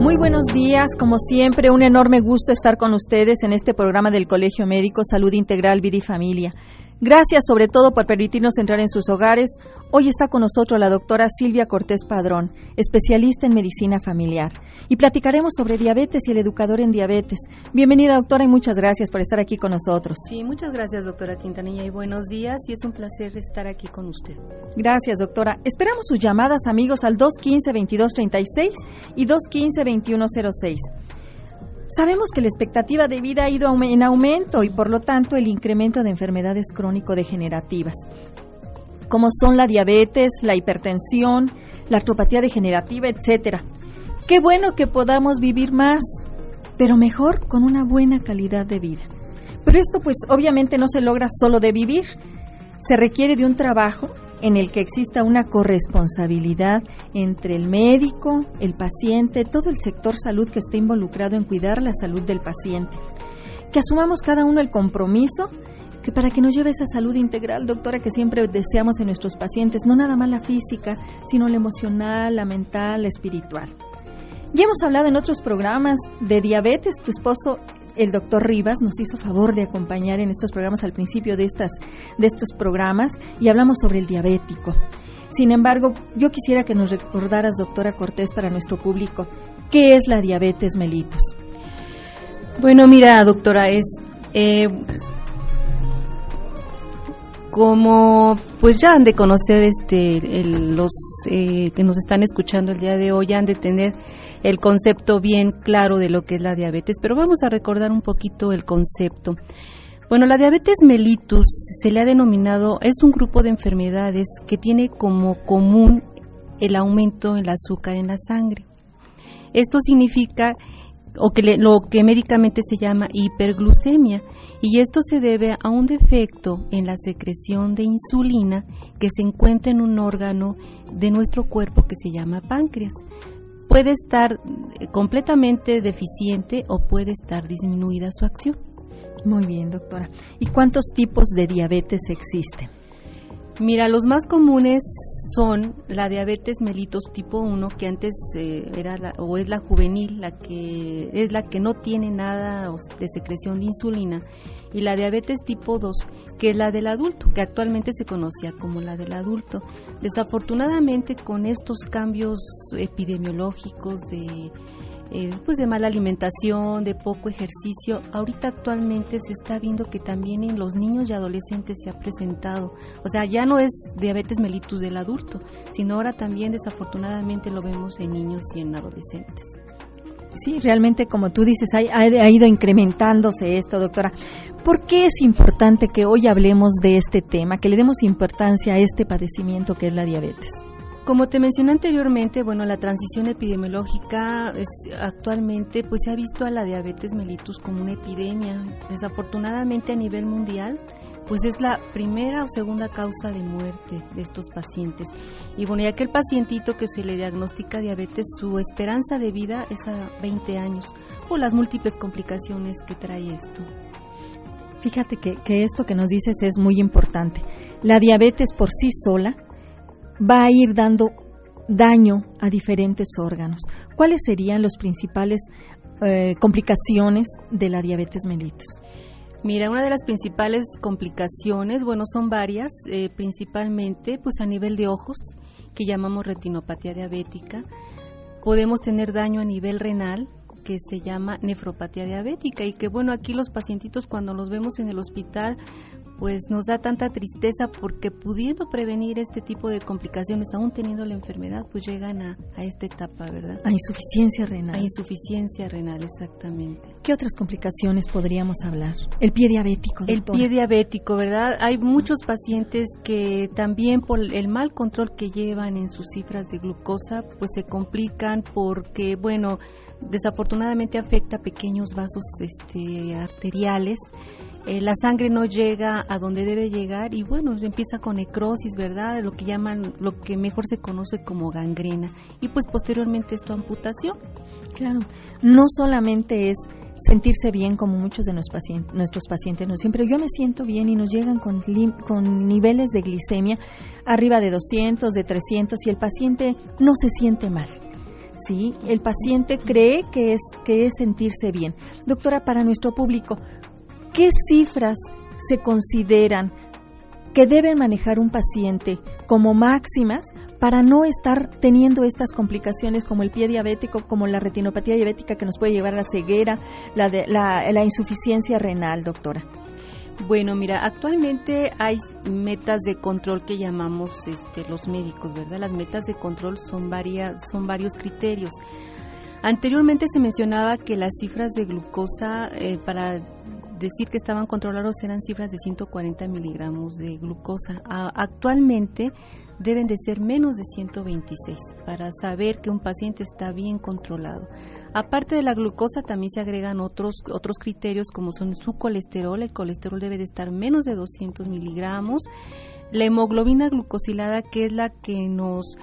Muy buenos días, como siempre, un enorme gusto estar con ustedes en este programa del Colegio Médico Salud Integral Vida y Familia. Gracias sobre todo por permitirnos entrar en sus hogares. Hoy está con nosotros la doctora Silvia Cortés Padrón, especialista en medicina familiar, y platicaremos sobre diabetes y el educador en diabetes. Bienvenida doctora y muchas gracias por estar aquí con nosotros. Sí, muchas gracias doctora Quintanilla y buenos días y es un placer estar aquí con usted. Gracias doctora. Esperamos sus llamadas amigos al 215-2236 y 215-2106. Sabemos que la expectativa de vida ha ido en aumento y por lo tanto el incremento de enfermedades crónico-degenerativas, como son la diabetes, la hipertensión, la artropatía degenerativa, etcétera. Qué bueno que podamos vivir más, pero mejor con una buena calidad de vida. Pero esto pues obviamente no se logra solo de vivir, se requiere de un trabajo en el que exista una corresponsabilidad entre el médico, el paciente, todo el sector salud que esté involucrado en cuidar la salud del paciente. Que asumamos cada uno el compromiso que para que nos lleve esa salud integral, doctora, que siempre deseamos en nuestros pacientes, no nada más la física, sino la emocional, la mental, la espiritual. Ya hemos hablado en otros programas de diabetes, tu esposo el doctor Rivas nos hizo favor de acompañar en estos programas al principio de, estas, de estos programas y hablamos sobre el diabético. Sin embargo, yo quisiera que nos recordaras, doctora Cortés, para nuestro público, ¿qué es la diabetes mellitus? Bueno, mira, doctora, es eh, como pues ya han de conocer este los eh, que nos están escuchando el día de hoy han de tener el concepto bien claro de lo que es la diabetes, pero vamos a recordar un poquito el concepto. Bueno, la diabetes mellitus se le ha denominado, es un grupo de enfermedades que tiene como común el aumento en el azúcar en la sangre. Esto significa o que lo que médicamente se llama hiperglucemia y esto se debe a un defecto en la secreción de insulina que se encuentra en un órgano de nuestro cuerpo que se llama páncreas puede estar completamente deficiente o puede estar disminuida su acción. Muy bien, doctora. ¿Y cuántos tipos de diabetes existen? Mira, los más comunes son la diabetes mellitus tipo 1, que antes eh, era la, o es la juvenil, la que es la que no tiene nada de secreción de insulina, y la diabetes tipo 2, que es la del adulto, que actualmente se conocía como la del adulto. Desafortunadamente, con estos cambios epidemiológicos de eh, después de mala alimentación, de poco ejercicio, ahorita actualmente se está viendo que también en los niños y adolescentes se ha presentado. O sea, ya no es diabetes mellitus del adulto, sino ahora también desafortunadamente lo vemos en niños y en adolescentes. Sí, realmente como tú dices, ha, ha, ido incrementándose esto, doctora. ¿Por qué es importante que hoy hablemos de este tema, que le demos importancia a este padecimiento que es la diabetes? Como te mencioné anteriormente, bueno, la transición epidemiológica es, actualmente pues se ha visto a la diabetes mellitus como una epidemia. Desafortunadamente a nivel mundial, pues es la primera o segunda causa de muerte de estos pacientes. Y bueno, y aquel pacientito que se le diagnostica diabetes, su esperanza de vida es a 20 años por las múltiples complicaciones que trae esto. Fíjate que, que esto que nos dices es muy importante. La diabetes por sí sola va a ir dando daño a diferentes órganos. ¿Cuáles serían las principales eh, complicaciones de la diabetes mellitus? Mira, una de las principales complicaciones, bueno, son varias, eh, principalmente pues a nivel de ojos, que llamamos retinopatía diabética. Podemos tener daño a nivel renal, que se llama nefropatía diabética y que bueno, aquí los pacientitos cuando los vemos en el hospital pues nos da tanta tristeza porque pudiendo prevenir este tipo de complicaciones, aún teniendo la enfermedad, pues llegan a, esta etapa, ¿verdad? A insuficiencia renal. A insuficiencia renal, exactamente. ¿Qué otras complicaciones podríamos hablar? El pie diabético. El pie diabético, ¿verdad? Hay muchos pacientes que también por el mal control que llevan en sus cifras de glucosa, pues se complican porque, bueno, desafortunadamente afecta pequeños vasos este, arteriales eh, la sangre no llega a donde debe llegar y bueno, empieza con necrosis, ¿verdad? Lo que llaman, lo que mejor se conoce como gangrena y pues posteriormente esto amputación. Claro, no solamente es sentirse bien como muchos de nuestros pacientes, nuestros pacientes nos siempre yo me siento bien y nos llegan con, con niveles de glicemia arriba de 200, de 300 y el paciente no se siente mal ¿sí? El paciente cree que es, que es sentirse bien. Doctora, para nuestro público, ¿qué cifras se consideran que deben manejar un paciente como máximas para no estar teniendo estas complicaciones como el pie diabético, como la retinopatía diabética que nos puede llevar a la ceguera, la, de, la, insuficiencia renal, doctora? Bueno, mira, actualmente hay metas de control que llamamos este, los médicos, ¿verdad? Las metas de control son, varias, son varios criterios. Anteriormente se mencionaba que las cifras de glucosa eh, para decir que estaban controlados eran cifras de 140 miligramos de glucosa. actualmente deben de ser menos de 126 para saber que un paciente está bien controlado. Aparte de la glucosa también se agregan otros, otros criterios como son su colesterol, el colesterol debe de estar menos de 200 miligramos, la hemoglobina glucosilada que es la que nos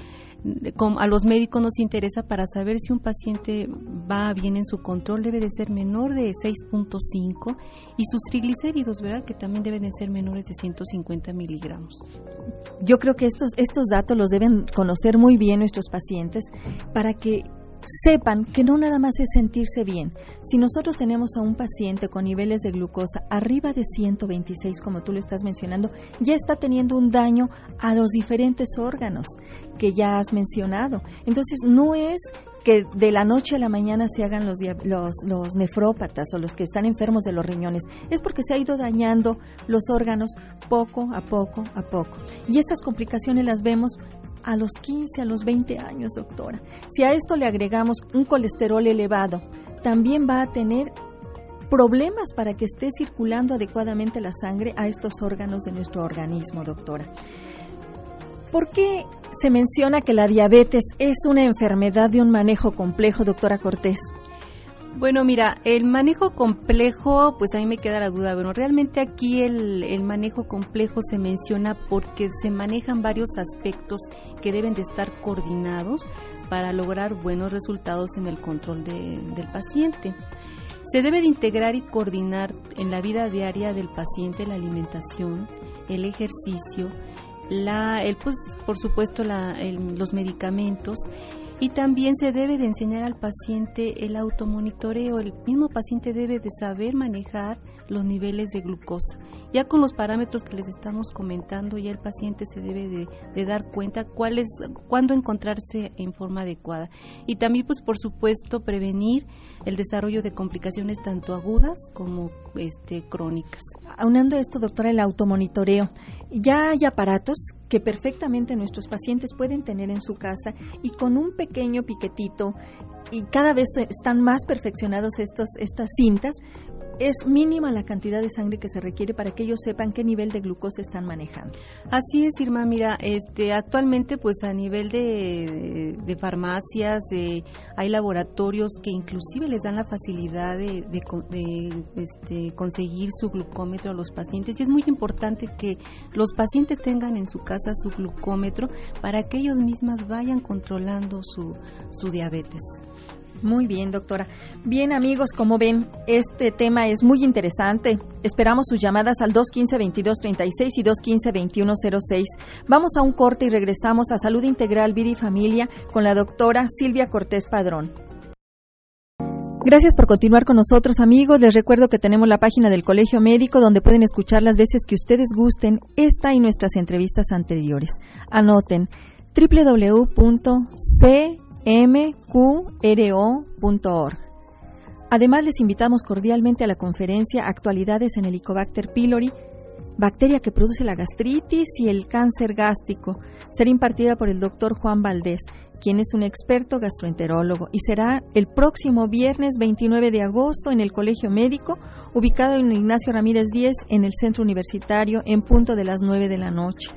a los médicos nos interesa para saber si un paciente va bien en su control, debe de ser menor de 6.5 y sus triglicéridos, ¿verdad? Que también deben de ser menores de 150 miligramos. Yo creo que estos, estos datos los deben conocer muy bien nuestros pacientes para que sepan que no nada más es sentirse bien. Si nosotros tenemos a un paciente con niveles de glucosa arriba de 126, como tú lo estás mencionando, ya está teniendo un daño a los diferentes órganos que ya has mencionado. Entonces, no es que de la noche a la mañana se hagan los, los, los, nefrópatas o los que están enfermos de los riñones, es porque se ha ido dañando los órganos poco a poco a poco. Y estas complicaciones las vemos a los 15, a los 20 años, doctora. Si a esto le agregamos un colesterol elevado, también va a tener problemas para que esté circulando adecuadamente la sangre a estos órganos de nuestro organismo, doctora. ¿Por qué se menciona que la diabetes es una enfermedad de un manejo complejo, doctora Cortés? Bueno, mira, el manejo complejo, pues a mí me queda la duda. Bueno, realmente aquí el, manejo complejo se menciona porque se manejan varios aspectos que deben de estar coordinados para lograr buenos resultados en el control del paciente. Se debe de integrar y coordinar en la vida diaria del paciente la alimentación, el ejercicio, la, el, pues, por supuesto la, los medicamentos y también se debe de enseñar al paciente el automonitoreo. El mismo paciente debe de saber manejar los niveles de glucosa. Ya con los parámetros que les estamos comentando, ya el paciente se debe de, dar cuenta cuál es, cuándo encontrarse en forma adecuada. Y también, pues, por supuesto, prevenir el desarrollo de complicaciones tanto agudas como este, crónicas. Aunando esto, doctora, el automonitoreo. Ya hay aparatos que perfectamente nuestros pacientes pueden tener en su casa y con un pequeño piquetito y cada vez están más perfeccionados estos, estas cintas, es mínima la cantidad de sangre que se requiere para que ellos sepan qué nivel de glucosa están manejando. Así es, Irma. Mira, este, actualmente, pues a nivel de, farmacias, de, hay laboratorios que inclusive les dan la facilidad de, de, este, conseguir su glucómetro a los pacientes. Y es muy importante que los pacientes tengan en su casa su glucómetro para que ellos mismas vayan controlando su, su diabetes. Muy bien, doctora. Bien, amigos, como ven, este tema es muy interesante. Esperamos sus llamadas al 215-2236 y 215-2106. Vamos a un corte y regresamos a Salud Integral, Vida y Familia con la doctora Silvia Cortés Padrón. Gracias por continuar con nosotros, amigos. Les recuerdo que tenemos la página del Colegio Médico donde pueden escuchar las veces que ustedes gusten esta y nuestras entrevistas anteriores. Anoten www.c mqro.org. Además, les invitamos cordialmente a la conferencia Actualidades en Helicobacter pylori, bacteria que produce la gastritis y el cáncer gástrico. Será impartida por el doctor Juan Valdés, quien es un experto gastroenterólogo, y será el próximo viernes 29 de agosto en el Colegio Médico, ubicado en Ignacio Ramírez 10, en el Centro Universitario, en punto de las 9 de la noche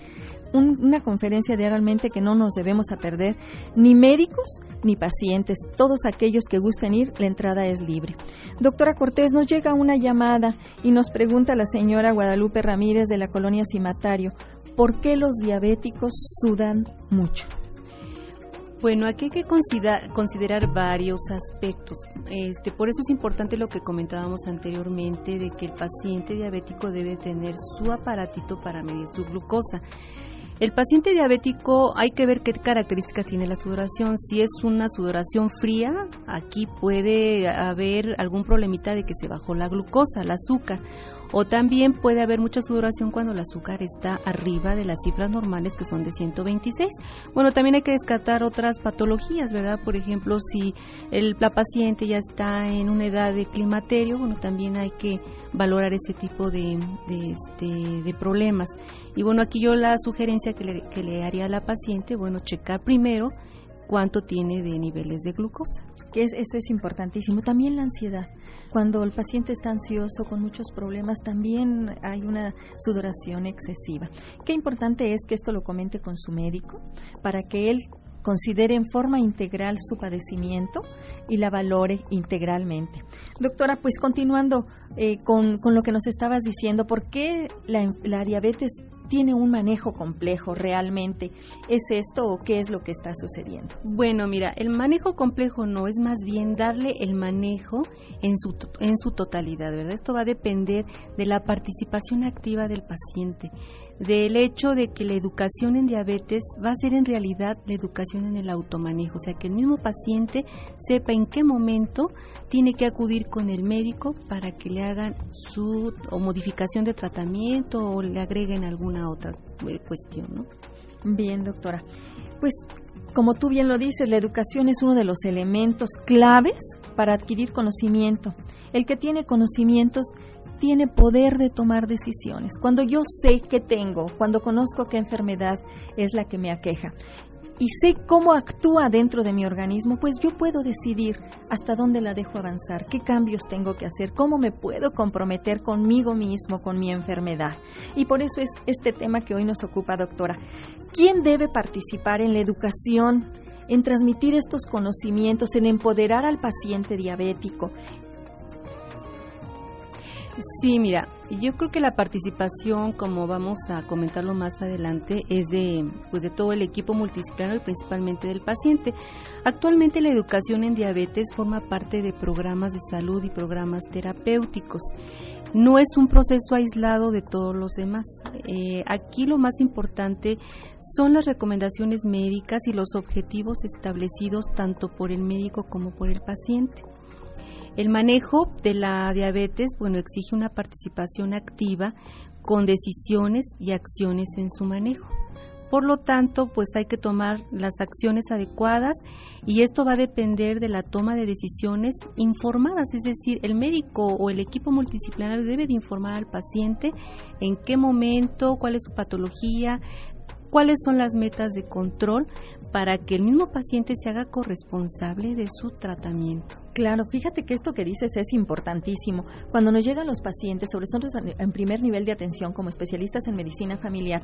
una conferencia de realmente que no nos debemos a perder, ni médicos ni pacientes, todos aquellos que gusten ir, la entrada es libre. Doctora Cortés, nos llega una llamada y nos pregunta la señora Guadalupe Ramírez de la colonia Cimatario, ¿por qué los diabéticos sudan mucho? Bueno, aquí hay que considerar, considerar varios aspectos. Este, por eso es importante lo que comentábamos anteriormente de que el paciente diabético debe tener su aparatito para medir su glucosa. El paciente diabético hay que ver qué características tiene la sudoración. Si es una sudoración fría, aquí puede haber algún problemita de que se bajó la glucosa, el azúcar. O también puede haber mucha sudoración cuando el azúcar está arriba de las cifras normales que son de 126. Bueno, también hay que descartar otras patologías, ¿verdad? Por ejemplo, si el, la paciente ya está en una edad de climaterio, bueno, también hay que valorar ese tipo de, de, este, de problemas. Y bueno, aquí yo la sugerencia que le, que le haría a la paciente, bueno, checar primero cuánto tiene de niveles de glucosa. Que es, eso es importantísimo. También la ansiedad. Cuando el paciente está ansioso con muchos problemas, también hay una sudoración excesiva. Qué importante es que esto lo comente con su médico para que él considere en forma integral su padecimiento y la valore integralmente. Doctora, pues continuando eh, con, con, lo que nos estabas diciendo, ¿por qué la, la diabetes tiene un manejo complejo realmente. ¿Es esto o qué es lo que está sucediendo? Bueno, mira, el manejo complejo no es más bien darle el manejo en su, en su totalidad, ¿verdad? Esto va a depender de la participación activa del paciente del hecho de que la educación en diabetes va a ser en realidad la educación en el automanejo, o sea, que el mismo paciente sepa en qué momento tiene que acudir con el médico para que le hagan su o modificación de tratamiento o le agreguen alguna otra eh, cuestión, ¿no? Bien, doctora. Pues como tú bien lo dices, la educación es uno de los elementos claves para adquirir conocimiento. El que tiene conocimientos tiene poder de tomar decisiones. Cuando yo sé qué tengo, cuando conozco qué enfermedad es la que me aqueja y sé cómo actúa dentro de mi organismo, pues yo puedo decidir hasta dónde la dejo avanzar, qué cambios tengo que hacer, cómo me puedo comprometer conmigo mismo, con mi enfermedad. Y por eso es este tema que hoy nos ocupa, doctora. ¿Quién debe participar en la educación? en transmitir estos conocimientos, en empoderar al paciente diabético, Sí, mira, yo creo que la participación, como vamos a comentarlo más adelante, es de, pues de todo el equipo multidisciplinario y principalmente del paciente. Actualmente la educación en diabetes forma parte de programas de salud y programas terapéuticos. No es un proceso aislado de todos los demás. Eh, aquí lo más importante son las recomendaciones médicas y los objetivos establecidos tanto por el médico como por el paciente. El manejo de la diabetes, bueno, exige una participación activa con decisiones y acciones en su manejo. Por lo tanto, pues hay que tomar las acciones adecuadas y esto va a depender de la toma de decisiones informadas, es decir, el médico o el equipo multidisciplinario debe de informar al paciente en qué momento, cuál es su patología, cuáles son las metas de control para que el mismo paciente se haga corresponsable de su tratamiento. Claro, fíjate que esto que dices es importantísimo. Cuando nos llegan los pacientes, sobre todo en primer nivel de atención como especialistas en medicina familiar,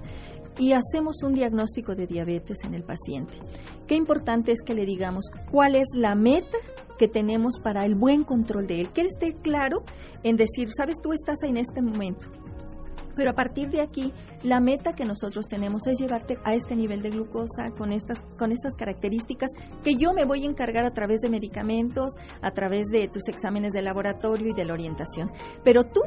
y hacemos un diagnóstico de diabetes en el paciente, qué importante es que le digamos cuál es la meta que tenemos para el buen control de él, que él esté claro en decir, sabes, tú estás en este momento, pero a partir de aquí, la meta que nosotros tenemos es llevarte a este nivel de glucosa con estas, con estas características que yo me voy a encargar a través de medicamentos, a través de tus exámenes de laboratorio y de la orientación. Pero tú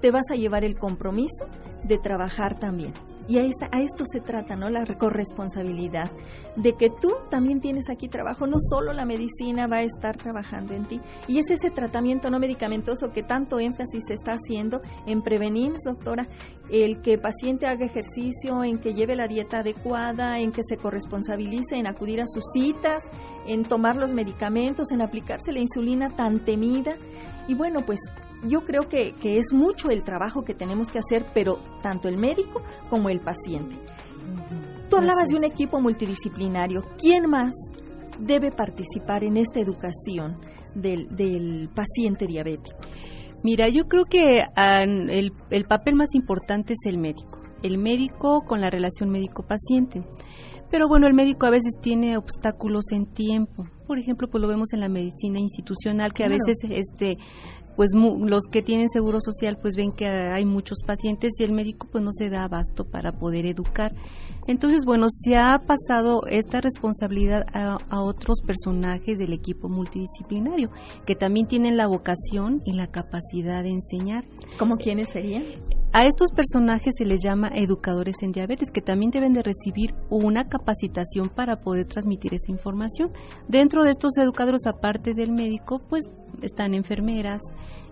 te vas a llevar el compromiso de trabajar también. Y a, a esto se trata, ¿no? La corresponsabilidad de que tú también tienes aquí trabajo, no solo la medicina va a estar trabajando en ti. Y es ese tratamiento no medicamentoso que tanto énfasis se está haciendo en prevenir, doctora, el que el paciente haga ejercicio, en que lleve la dieta adecuada, en que se corresponsabilice en acudir a sus citas, en tomar los medicamentos, en aplicarse la insulina tan temida. Y bueno, pues yo creo que, que, es mucho el trabajo que tenemos que hacer, pero tanto el médico como el paciente. Tú hablabas de un equipo multidisciplinario. ¿Quién más debe participar en esta educación del, del paciente diabético? Mira, yo creo que el, el papel más importante es el médico. El médico con la relación médico-paciente. Pero bueno, el médico a veces tiene obstáculos en tiempo. Por ejemplo, pues lo vemos en la medicina institucional que a veces este pues los que tienen seguro social pues ven que hay muchos pacientes y el médico pues no se da abasto para poder educar. Entonces, bueno, se ha pasado esta responsabilidad a, a, otros personajes del equipo multidisciplinario que también tienen la vocación y la capacidad de enseñar. ¿Cómo quiénes serían? a estos personajes se les llama educadores en diabetes, que también deben de recibir una capacitación para poder transmitir esa información. Dentro de estos educadores, aparte del médico, pues están enfermeras,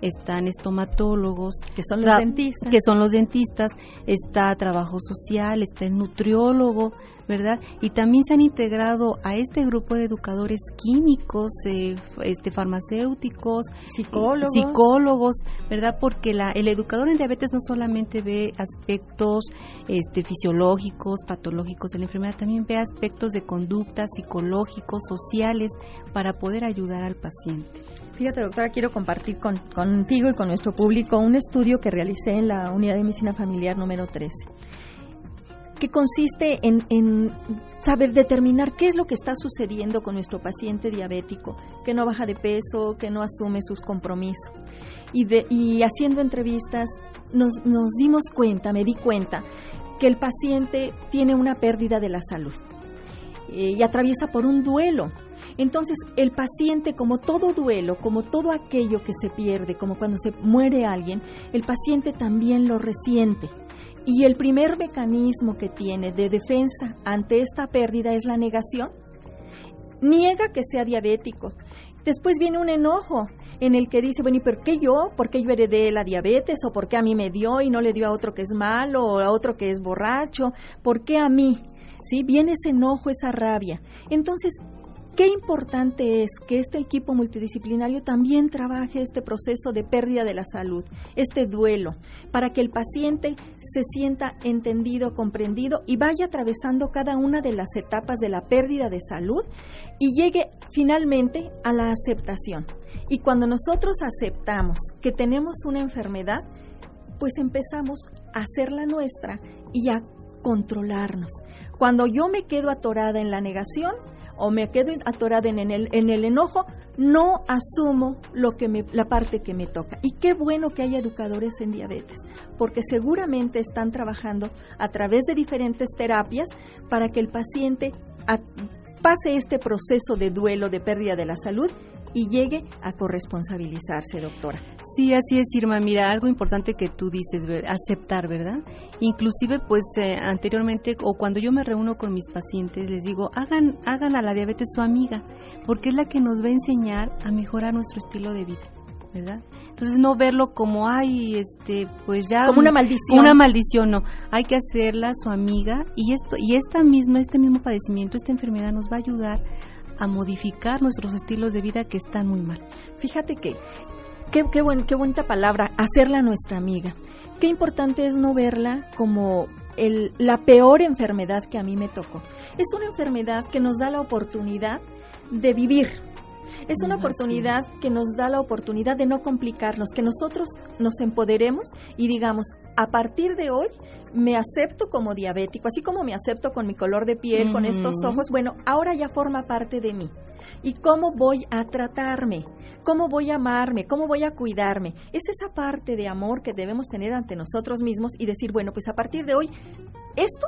están estomatólogos, que son los dentistas, que son los dentistas, está trabajo social, está el nutriólogo, ¿verdad? Y también se han integrado a este grupo de educadores químicos, eh, este farmacéuticos, psicólogos, psicólogos, ¿verdad? Porque la, el educador en diabetes no solamente ve aspectos este, fisiológicos, patológicos de la enfermedad, también ve aspectos de conducta, psicológicos, sociales, para poder ayudar al paciente. Fíjate, doctora, quiero compartir con, contigo y con nuestro público un estudio que realicé en la Unidad de Medicina Familiar número 13, que consiste en, saber determinar qué es lo que está sucediendo con nuestro paciente diabético, que no baja de peso, que no asume sus compromisos. Y, de, y haciendo entrevistas nos, nos dimos cuenta, me di cuenta, que el paciente tiene una pérdida de la salud eh, y atraviesa por un duelo entonces, el paciente, como todo duelo, como todo aquello que se pierde, como cuando se muere alguien, el paciente también lo resiente. Y el primer mecanismo que tiene de defensa ante esta pérdida es la negación. Niega que sea diabético. Después viene un enojo en el que dice, bueno, ¿y por qué yo? ¿Por qué yo heredé la diabetes? ¿O por qué a mí me dio y no le dio a otro que es malo o a otro que es borracho? ¿Por qué a mí? ¿Sí? Viene ese enojo, esa rabia. Entonces, Qué importante es que este equipo multidisciplinario también trabaje este proceso de pérdida de la salud, este duelo, para que el paciente se sienta entendido, comprendido y vaya atravesando cada una de las etapas de la pérdida de salud y llegue finalmente a la aceptación. Y cuando nosotros aceptamos que tenemos una enfermedad, pues empezamos a hacerla nuestra y a controlarnos. Cuando yo me quedo atorada en la negación, o me quedo atorada en el, en el enojo, no asumo lo que me, la parte que me toca. Y qué bueno que haya educadores en diabetes, porque seguramente están trabajando a través de diferentes terapias para que el paciente pase este proceso de duelo, de pérdida de la salud y llegue a corresponsabilizarse, doctora. Sí, así es, Irma. Mira, algo importante que tú dices, aceptar, ¿verdad? Inclusive, pues, eh, anteriormente, o cuando yo me reúno con mis pacientes, les digo, hagan, hagan a la diabetes su amiga, porque es la que nos va a enseñar a mejorar nuestro estilo de vida. ¿verdad? Entonces no verlo como ay, este, pues ya como una maldición. Una maldición, no. Hay que hacerla su amiga y esto y esta misma este mismo padecimiento, esta enfermedad nos va a ayudar a modificar nuestros estilos de vida que están muy mal. Fíjate que Qué, qué, buen, qué bonita palabra, hacerla nuestra amiga. Qué importante es no verla como el, la peor enfermedad que a mí me tocó. Es una enfermedad que nos da la oportunidad de vivir, es una oportunidad que nos da la oportunidad de no complicarnos, que nosotros nos empoderemos y digamos, a partir de hoy me acepto como diabético, así como me acepto con mi color de piel, con estos ojos, bueno, ahora ya forma parte de mí. ¿Y cómo voy a tratarme? ¿Cómo voy a amarme? ¿Cómo voy a cuidarme? Es esa parte de amor que debemos tener ante nosotros mismos y decir, bueno, pues a partir de hoy, esto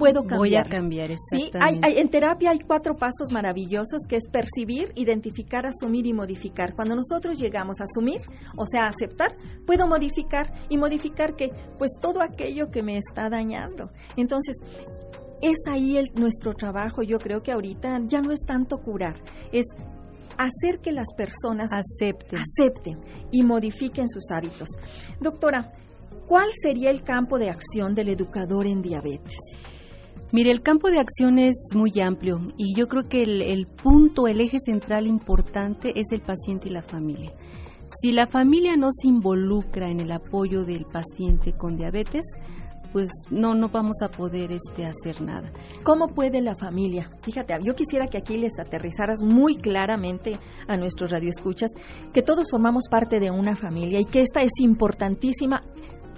puedo cambiar. Voy a cambiar, exactamente. Sí, hay, en terapia hay cuatro pasos maravillosos que es percibir, identificar, asumir y modificar. Cuando nosotros llegamos a asumir, o sea, a aceptar, puedo modificar y modificar que, pues todo aquello que me está dañando. Entonces, es ahí el, nuestro trabajo. Yo creo que ahorita ya no es tanto curar, es hacer que las personas acepten, acepten y modifiquen sus hábitos. Doctora, ¿cuál sería el campo de acción del educador en diabetes? Mire, el campo de acción es muy amplio y yo creo que el, punto, el eje central importante es el paciente y la familia. Si la familia no se involucra en el apoyo del paciente con diabetes, pues no no vamos a poder este hacer nada. ¿Cómo puede la familia? Fíjate, yo quisiera que aquí les aterrizaras muy claramente a nuestros radioescuchas que todos formamos parte de una familia y que esta es importantísima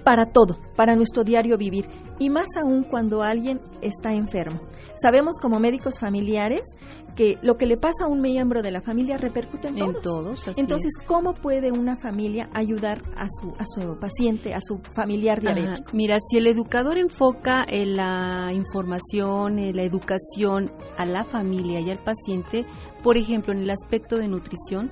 para todo, para nuestro diario vivir, y más aún cuando alguien está enfermo. Sabemos como médicos familiares que lo que le pasa a un miembro de la familia repercute en todos. Entonces, ¿cómo puede una familia ayudar a su, a su paciente, a su familiar diabético? Mira, si el educador enfoca en la información, en la educación a la familia y al paciente, por ejemplo, en el aspecto de nutrición,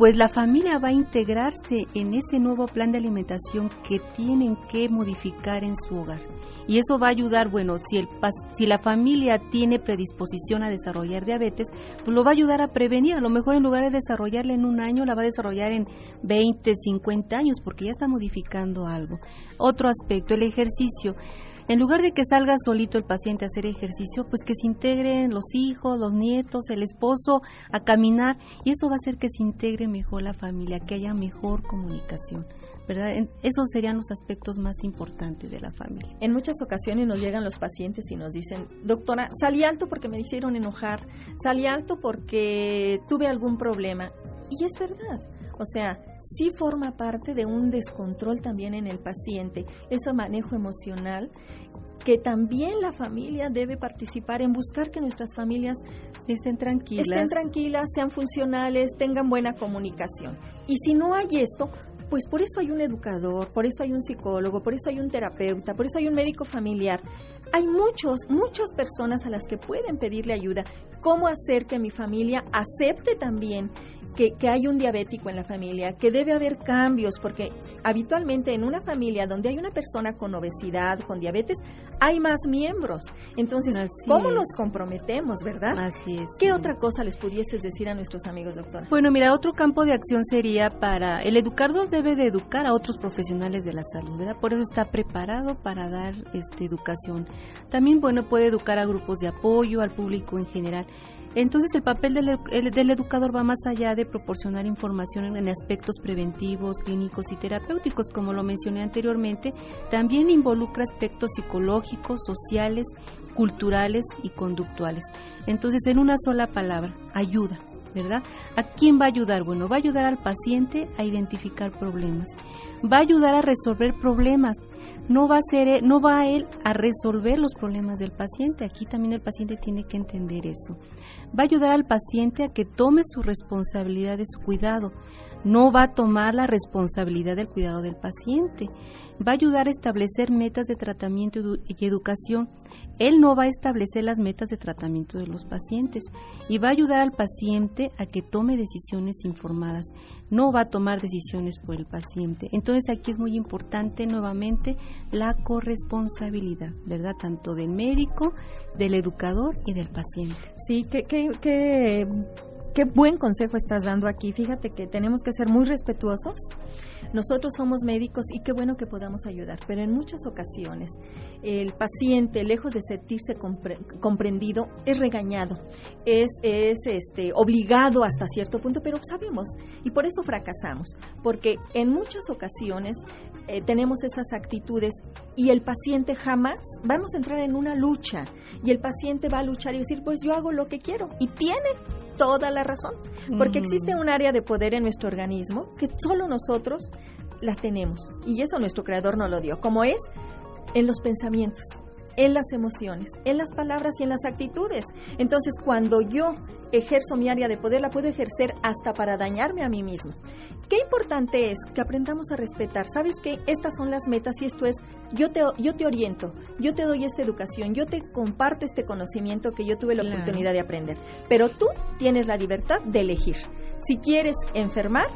pues la familia va a integrarse en ese nuevo plan de alimentación que tienen que modificar en su hogar. Y eso va a ayudar, bueno, si, el, si la familia tiene predisposición a desarrollar diabetes, pues lo va a ayudar a prevenir. A lo mejor en lugar de desarrollarla en un año, la va a desarrollar en 20, 50 años, porque ya está modificando algo. Otro aspecto, el ejercicio. En lugar de que salga solito el paciente a hacer ejercicio, pues que se integren los hijos, los nietos, el esposo a caminar y eso va a hacer que se integre mejor la familia, que haya mejor comunicación. ¿verdad? Esos serían los aspectos más importantes de la familia. En muchas ocasiones nos llegan los pacientes y nos dicen, doctora, salí alto porque me hicieron enojar, salí alto porque tuve algún problema. Y es verdad. O sea, sí forma parte de un descontrol también en el paciente, ese manejo emocional que también la familia debe participar en buscar que nuestras familias estén tranquilas, estén tranquilas, sean funcionales, tengan buena comunicación. Y si no hay esto, pues por eso hay un educador, por eso hay un psicólogo, por eso hay un terapeuta, por eso hay un médico familiar. Hay muchos, muchas personas a las que pueden pedirle ayuda. ¿Cómo hacer que mi familia acepte también que, hay un diabético en la familia, que debe haber cambios, porque habitualmente en una familia donde hay una persona con obesidad, con diabetes, hay más miembros. Entonces, ¿cómo nos comprometemos, verdad? Así es. ¿Qué otra cosa les pudieses decir a nuestros amigos, doctora? Bueno, mira, otro campo de acción sería para, el educador debe de educar a otros profesionales de la salud, ¿verdad? Por eso está preparado para dar este, educación. También, bueno, puede educar a grupos de apoyo, al público en general. Entonces el papel del, educador va más allá de proporcionar información en aspectos preventivos, clínicos y terapéuticos, como lo mencioné anteriormente, también involucra aspectos psicológicos, sociales, culturales y conductuales. Entonces, en una sola palabra, ayuda. ¿Verdad? ¿A quién va a ayudar? Bueno, va a ayudar al paciente a identificar problemas, va a ayudar a resolver problemas, no va a ser, e, no va a él a resolver los problemas del paciente, aquí también el paciente tiene que entender eso. Va a ayudar al paciente a que tome su responsabilidad de su cuidado, no va a tomar la responsabilidad del cuidado del paciente. Va a ayudar a establecer metas de tratamiento y educación. Él no va a establecer las metas de tratamiento de los pacientes y va a ayudar al paciente a que tome decisiones informadas. No va a tomar decisiones por el paciente. Entonces aquí es muy importante nuevamente la corresponsabilidad, ¿verdad? Tanto del médico, del educador y del paciente. Sí, que, que, que Qué buen consejo estás dando aquí. Fíjate que tenemos que ser muy respetuosos. Nosotros somos médicos y qué bueno que podamos ayudar, pero en muchas ocasiones el paciente, lejos de sentirse comprendido, es regañado, es, es este, obligado hasta cierto punto, pero sabemos y por eso fracasamos, porque en muchas ocasiones eh, tenemos esas actitudes y el paciente jamás, vamos a entrar en una lucha y el paciente va a luchar y decir, pues yo hago lo que quiero y tiene toda la razón, porque existe un área de poder en nuestro organismo que solo nosotros las tenemos. Y eso nuestro creador nos lo dio, como es en los pensamientos en las emociones, en las palabras y en las actitudes. Entonces, cuando yo ejerzo mi área de poder, la puedo ejercer hasta para dañarme a mí mismo. Qué importante es que aprendamos a respetar. ¿Sabes qué? Estas son las metas y esto es, yo te, yo te oriento, yo te doy esta educación, yo te comparto este conocimiento que yo tuve la oportunidad de aprender. Pero tú tienes la libertad de elegir. Si quieres enfermar,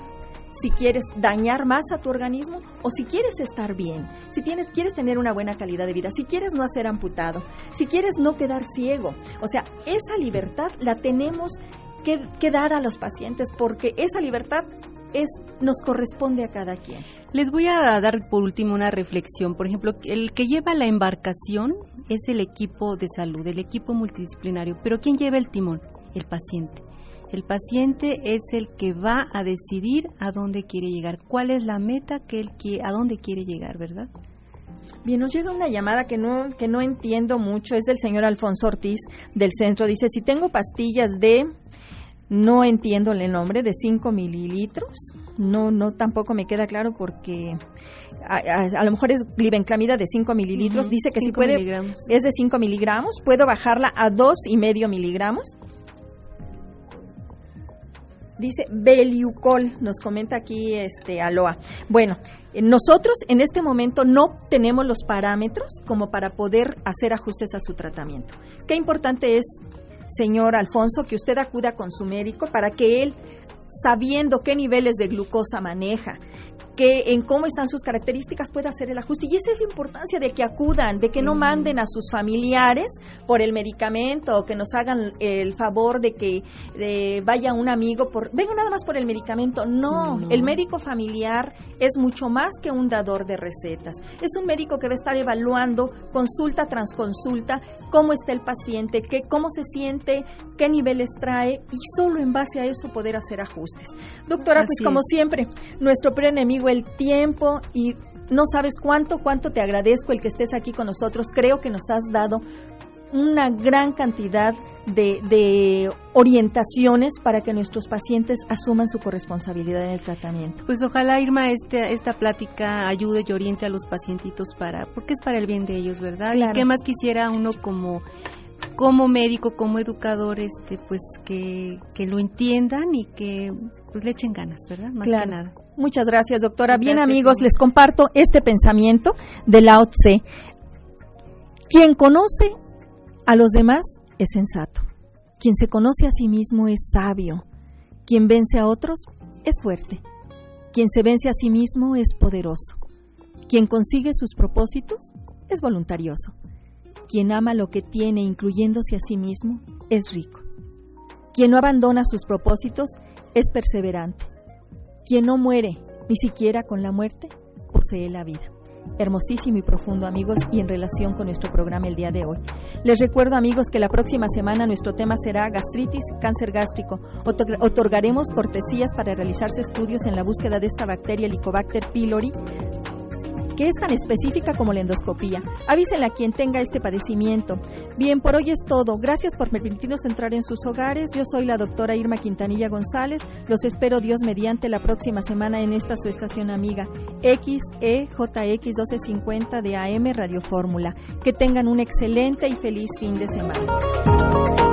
si quieres dañar más a tu organismo o si quieres estar bien, si tienes, quieres tener una buena calidad de vida, si quieres no ser amputado, si quieres no quedar ciego. O sea, esa libertad la tenemos que, dar a los pacientes porque esa libertad es, nos corresponde a cada quien. Les voy a dar por último una reflexión. Por ejemplo, el que lleva la embarcación es el equipo de salud, el equipo multidisciplinario, pero ¿quién lleva el timón? El paciente. El paciente es el que va a decidir a dónde quiere llegar, cuál es la meta que él quiere, a dónde quiere llegar, ¿verdad? Bien, nos llega una llamada que no, que no entiendo mucho, es del señor Alfonso Ortiz del centro. Dice, si tengo pastillas de, no entiendo el nombre, de 5 mililitros, no, no tampoco me queda claro porque a, lo mejor es glibenclamida de 5 mililitros, dice que si puede, es de 5 miligramos, puedo bajarla a dos y medio miligramos. Dice Beliucol, nos comenta aquí este Aloa. Bueno, nosotros en este momento no tenemos los parámetros como para poder hacer ajustes a su tratamiento. Qué importante es, señor Alfonso, que usted acuda con su médico para que él sabiendo qué niveles de glucosa maneja, que en cómo están sus características pueda hacer el ajuste. Y esa es la importancia de que acudan, de que no manden a sus familiares por el medicamento o que nos hagan el favor de que vaya un amigo por, venga nada más por el medicamento. No, el médico familiar es mucho más que un dador de recetas. Es un médico que va a estar evaluando consulta tras consulta cómo está el paciente, qué, cómo se siente, qué niveles trae y solo en base a eso poder hacer ajustes. Doctora, pues como siempre, nuestro enemigo el tiempo y no sabes cuánto, cuánto te agradezco el que estés aquí con nosotros. Creo que nos has dado una gran cantidad de, orientaciones para que nuestros pacientes asuman su corresponsabilidad en el tratamiento. Pues ojalá, Irma, este, esta plática ayude y oriente a los pacientitos para, porque es para el bien de ellos, ¿verdad? Y qué más quisiera uno como como médico, como educador, este, pues que, que lo entiendan y que pues le echen ganas, ¿verdad? Más que nada. Muchas gracias, doctora. Bien, amigos, les comparto este pensamiento de Lao Tse. Quien conoce a los demás es sensato. Quien se conoce a sí mismo es sabio. Quien vence a otros es fuerte. Quien se vence a sí mismo es poderoso. Quien consigue sus propósitos es voluntarioso. Quien ama lo que tiene, incluyéndose a sí mismo, es rico. Quien no abandona sus propósitos es perseverante. Quien no muere, ni siquiera con la muerte, posee la vida. Hermosísimo y profundo amigos y en relación con nuestro programa el día de hoy. Les recuerdo amigos que la próxima semana nuestro tema será gastritis, cáncer gástrico. Otorgaremos cortesías para realizarse estudios en la búsqueda de esta bacteria Helicobacter pylori que es tan específica como la endoscopía. Avísenle a quien tenga este padecimiento. Bien, por hoy es todo. Gracias por permitirnos entrar en sus hogares. Yo soy la doctora Irma Quintanilla González. Los espero Dios mediante la próxima semana en esta su estación amiga XEJX 1250 de AM Radio Fórmula. Que tengan un excelente y feliz fin de semana.